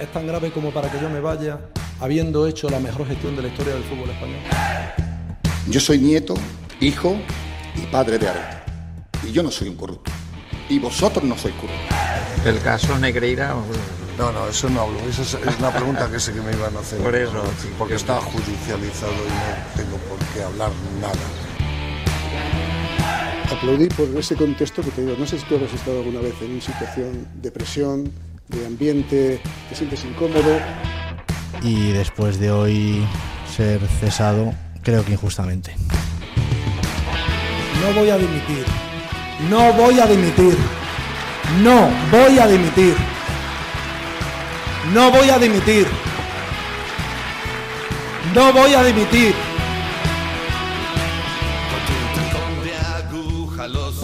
es tan grave como para que yo me vaya habiendo hecho la mejor gestión de la historia del fútbol español. Yo soy nieto, hijo y padre de Areta. Y yo no soy un corrupto. Y vosotros no sois corruptos. El caso Negreira. No, no, eso no hablo. Esa es, una pregunta que sé que me iban a hacer. Por eso. Porque está judicializado y no tengo por qué hablar nada. Aplaudí por ese contexto que te digo, no sé si tú habrás estado alguna vez en una situación de presión, de ambiente, te sientes incómodo. Y después de hoy ser cesado, creo que injustamente. No voy a dimitir. No voy a dimitir. No voy a dimitir. No voy a dimitir. No voy a dimitir.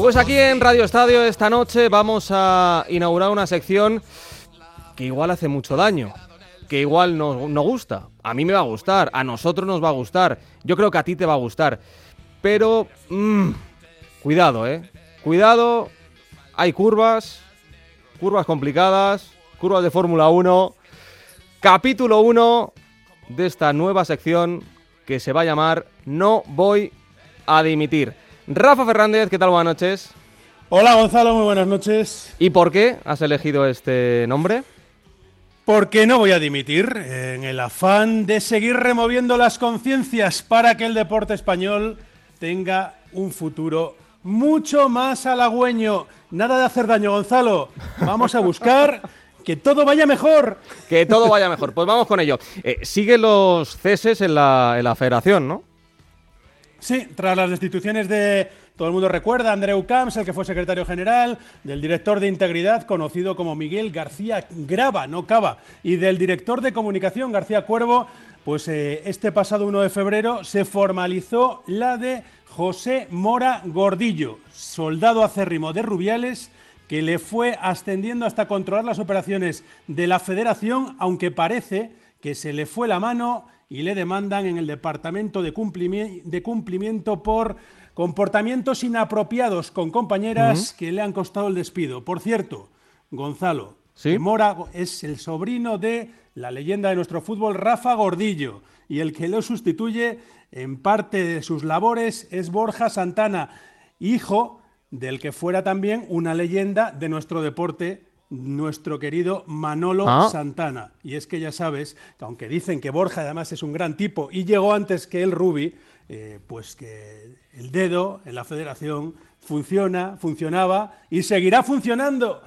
Pues aquí en Radio Estadio esta noche vamos a inaugurar una sección que igual hace mucho daño, que igual no, no gusta. A mí me va a gustar, a nosotros nos va a gustar, yo creo que a ti te va a gustar. Pero, mm, cuidado, ¿eh? Cuidado, hay curvas, curvas complicadas, curvas de Fórmula 1. Capítulo 1 de esta nueva sección que se va a llamar No voy a dimitir. Rafa Fernández, ¿qué tal? Buenas noches. Hola Gonzalo, muy buenas noches. ¿Y por qué has elegido este nombre? Porque no voy a dimitir en el afán de seguir removiendo las conciencias para que el deporte español tenga un futuro mucho más halagüeño. Nada de hacer daño, Gonzalo. Vamos a buscar que todo vaya mejor. Que todo vaya mejor. Pues vamos con ello. Eh, sigue los ceses en la, en la federación, ¿no? Sí, tras las destituciones de, todo el mundo recuerda, Andreu Camps, el que fue secretario general, del director de integridad, conocido como Miguel García Grava, no Cava, y del director de comunicación, García Cuervo, pues eh, este pasado 1 de febrero se formalizó la de José Mora Gordillo, soldado acérrimo de Rubiales, que le fue ascendiendo hasta controlar las operaciones de la federación, aunque parece que se le fue la mano y le demandan en el Departamento de, Cumplimi de Cumplimiento por comportamientos inapropiados con compañeras que le han costado el despido. Por cierto, Gonzalo, ¿Sí? Mora es el sobrino de la leyenda de nuestro fútbol, Rafa Gordillo, y el que lo sustituye en parte de sus labores es Borja Santana, hijo del que fuera también una leyenda de nuestro deporte, nuestro querido Manolo Ah. Santana. Y es que ya sabes, que aunque dicen que Borja además es un gran tipo y llegó antes que el Rubi, eh, pues que el dedo en la federación funciona, funcionaba y seguirá funcionando.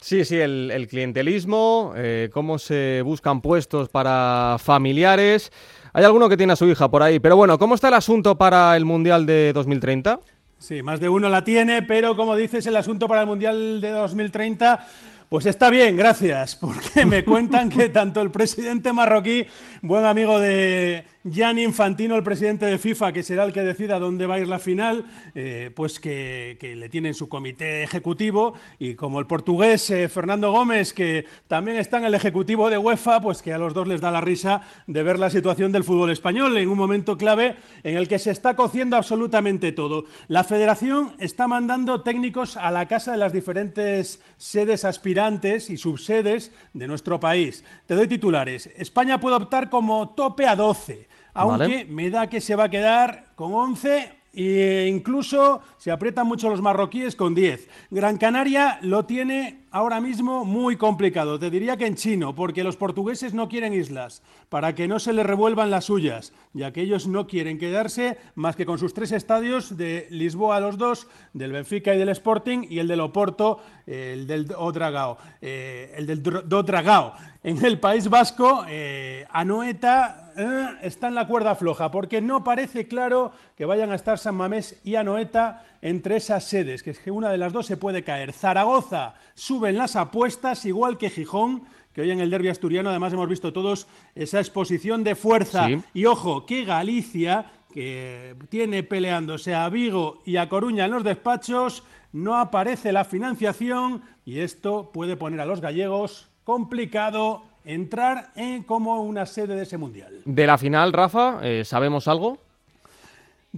Sí, sí, el, el clientelismo, eh, cómo se buscan puestos para familiares. Hay alguno que tiene a su hija por ahí, pero bueno, ¿cómo está el asunto para el Mundial de 2030? Sí, más de uno la tiene, pero como dices, el asunto para el Mundial de 2030, pues está bien, gracias, porque me cuentan que tanto el presidente marroquí, buen amigo de Gianni Infantino, el presidente de FIFA, que será el que decida dónde va a ir la final, eh, pues que, le tiene en su comité ejecutivo, y como el portugués eh, Fernando Gómez, que también está en el ejecutivo de UEFA, pues que a los dos les da la risa de ver la situación del fútbol español en un momento clave en el que se está cociendo absolutamente todo. La federación está mandando técnicos a la casa de las diferentes sedes aspirantes y subsedes de nuestro país. Te doy titulares. España puede optar como tope a 12, aunque me da que se va a quedar con 11 e incluso se aprietan mucho los marroquíes con 10. Gran Canaria lo tiene ahora mismo muy complicado. Te diría que en chino, porque los portugueses no quieren islas, para que no se les revuelvan las suyas, ya que ellos no quieren quedarse más que con sus tres estadios de Lisboa los dos, del Benfica y del Sporting, y el del Oporto, el del Odragao, eh, el del Dr- Dodragao. En el País Vasco, eh, Anoeta eh, está en la cuerda floja, porque no parece claro que vayan a estar San Mamés y Anoeta entre esas sedes, que es que una de las dos se puede caer. Zaragoza suben las apuestas, igual que Gijón, que hoy en el derbi asturiano además hemos visto todos esa exposición de fuerza. Sí. Y ojo, que Galicia, que tiene peleándose a Vigo y a Coruña en los despachos, no aparece la financiación y esto puede poner a los gallegos complicado entrar en como una sede de ese mundial. De la final, Rafa, eh, ¿sabemos algo?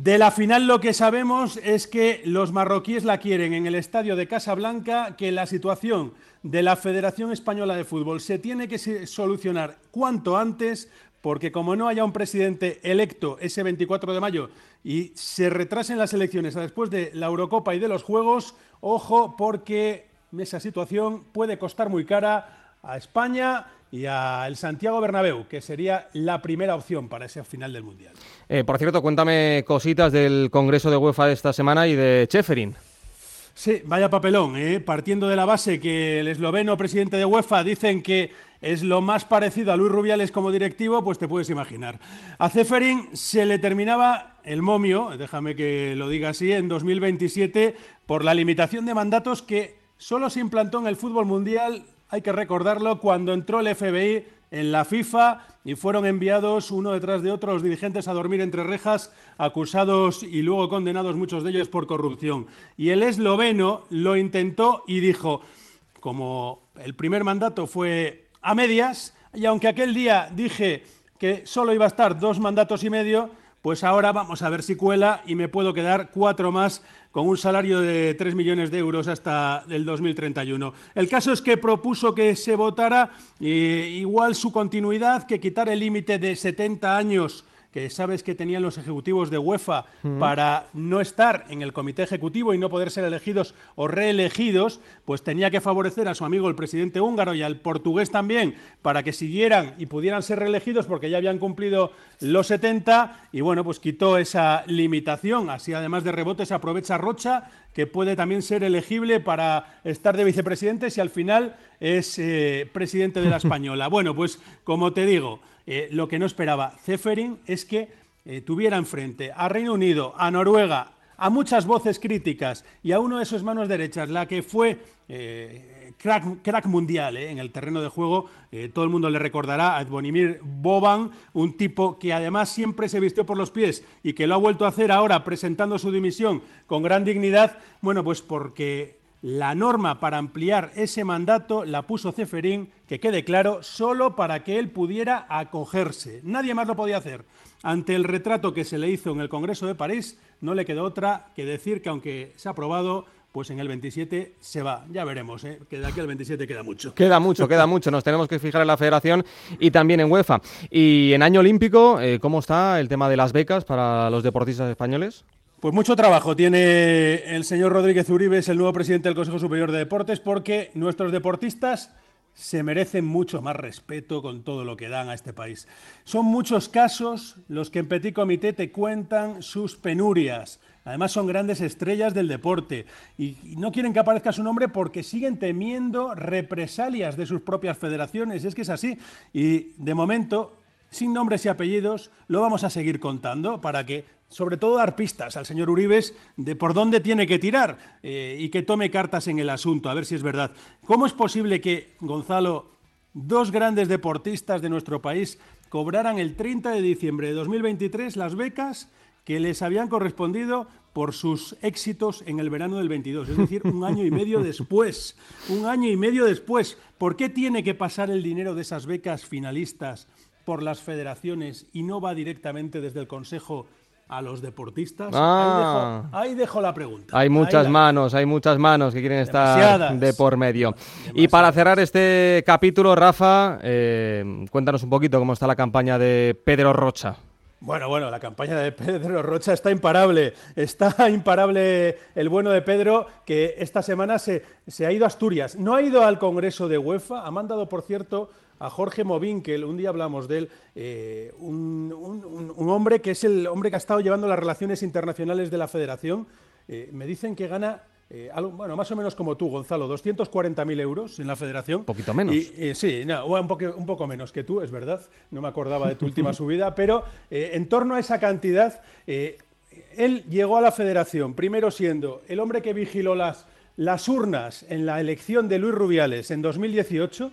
De la final lo que sabemos es que los marroquíes la quieren en el estadio de Casablanca, que la situación de la Federación Española de Fútbol se tiene que solucionar cuanto antes, porque como no haya un presidente electo ese 24 de mayo y se retrasen las elecciones después de la Eurocopa y de los Juegos, ojo porque esa situación puede costar muy cara a España y al Santiago Bernabéu, que sería la primera opción para ese final del Mundial. Eh, por cierto, cuéntame cositas del Congreso de UEFA de esta semana y de Cheferin. Sí, vaya papelón, ¿eh? partiendo de la base que el esloveno presidente de UEFA dicen que es lo más parecido a Luis Rubiales como directivo, pues te puedes imaginar. A Ceferin se le terminaba el momio, déjame que lo diga así, en 2027 por la limitación de mandatos que solo se implantó en el fútbol mundial hay que recordarlo, cuando entró el FBI en la FIFA y fueron enviados uno detrás de otro los dirigentes a dormir entre rejas, acusados y luego condenados muchos de ellos por corrupción. Y el esloveno lo intentó y dijo, como el primer mandato fue a medias, y aunque aquel día dije que solo iba a estar dos mandatos y medio, pues ahora vamos a ver si cuela y me puedo quedar cuatro más con un salario de 3 millones de euros hasta el 2031. El caso es que propuso que se votara eh, igual su continuidad, que quitar el límite de 70 años que sabes que tenían los ejecutivos de UEFA para no estar en el comité ejecutivo y no poder ser elegidos o reelegidos, pues tenía que favorecer a su amigo el presidente húngaro y al portugués también para que siguieran y pudieran ser reelegidos porque ya habían cumplido los 70 y bueno, pues quitó esa limitación. Así además de rebotes aprovecha Rocha que puede también ser elegible para estar de vicepresidente si al final es eh, presidente de la Española. Bueno, pues como te digo, eh, lo que no esperaba Zeferin es que eh, tuviera enfrente a Reino Unido, a Noruega, a muchas voces críticas y a uno de sus manos derechas, la que fue eh, crack, mundial en el terreno de juego. todo el mundo le recordará a Bonimir Boban, un tipo que además siempre se vistió por los pies y que lo ha vuelto a hacer ahora presentando su dimisión con gran dignidad. Bueno, pues porque la norma para ampliar ese mandato la puso Ceferín, que quede claro, solo para que él pudiera acogerse. Nadie más lo podía hacer. Ante el retrato que se le hizo en el Congreso de París, no le quedó otra que decir que aunque se ha aprobado, pues en el 27 se va. Ya veremos, ¿eh? que de aquí al 27 queda mucho. Queda mucho, queda mucho. Nos tenemos que fijar en la federación y también en UEFA. Y en año olímpico, eh, ¿cómo está el tema de las becas para los deportistas españoles? Pues mucho trabajo tiene el señor Rodríguez Uribe, es el nuevo presidente del Consejo Superior de Deportes, porque nuestros deportistas se merecen mucho más respeto con todo lo que dan a este país. Son muchos casos los que en Petit Comité te cuentan sus penurias. Además son grandes estrellas del deporte y no quieren que aparezca su nombre porque siguen temiendo represalias de sus propias federaciones. Es que es así. Y de momento, sin nombres y apellidos, lo vamos a seguir contando para que sobre todo dar pistas al señor Uribes de por dónde tiene que tirar eh, y que tome cartas en el asunto, a ver si es verdad. ¿Cómo es posible que, Gonzalo, dos grandes deportistas de nuestro país cobraran el 30 de diciembre de 2023 las becas que les habían correspondido por sus éxitos en el verano del 22, es decir, un año y medio después. Un año y medio después. ¿Por qué tiene que pasar el dinero de esas becas finalistas por las federaciones y no va directamente desde el Consejo a los deportistas. Ah. Ahí, dejo, la pregunta. Hay muchas manos, hay muchas manos que quieren estar de por medio. Y para cerrar este capítulo, Rafa, eh, cuéntanos un poquito cómo está la campaña de Pedro Rocha. Bueno, bueno, la campaña de Pedro Rocha está imparable. Está imparable el bueno de Pedro, que esta semana se, se ha ido a Asturias. No ha ido al Congreso de UEFA, ha mandado, por cierto, a Jorge Movinkel, un día hablamos de él, eh, un, hombre que es el hombre que ha estado llevando las relaciones internacionales de la federación. Eh, me dicen que gana eh, algo, bueno, más o menos como tú, Gonzalo, 240.000 euros en la federación. Un poquito menos. sí, un, poco, un, poco, menos que tú, es verdad. No me acordaba de tu última subida, pero en torno a esa cantidad, él llegó a la federación, primero siendo el hombre que vigiló las, las urnas en la elección de Luis Rubiales en 2018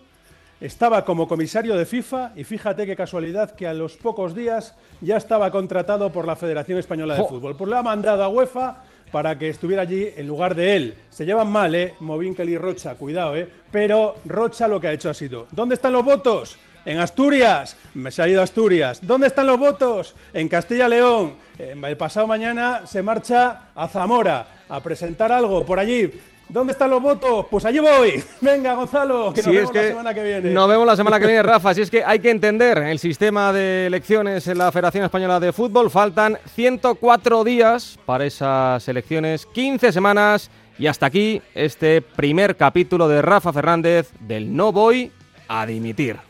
estaba como comisario de FIFA y fíjate qué casualidad que a los pocos días ya estaba contratado por la Federación Española de Fútbol. Pues lo ha mandado a UEFA para que estuviera allí en lugar de él. Se llevan mal, ¿eh? Movinkel y Rocha, cuidado, ¿eh? Pero Rocha lo que ha hecho ha sido, ¿dónde están los votos? En Asturias, me se ha ido a Asturias. ¿Dónde están los votos? En Castilla-León. El pasado mañana se marcha a Zamora a presentar algo por allí. ¿Dónde están los votos? Pues allí voy. Venga, Gonzalo, que nos vemos la semana que viene. Nos vemos la semana que viene, Rafa. Si es que hay que entender el sistema de elecciones en la Federación Española de Fútbol. Faltan 104 días para esas elecciones, 15 semanas. Y hasta aquí este primer capítulo de Rafa Fernández del No Voy a Dimitir.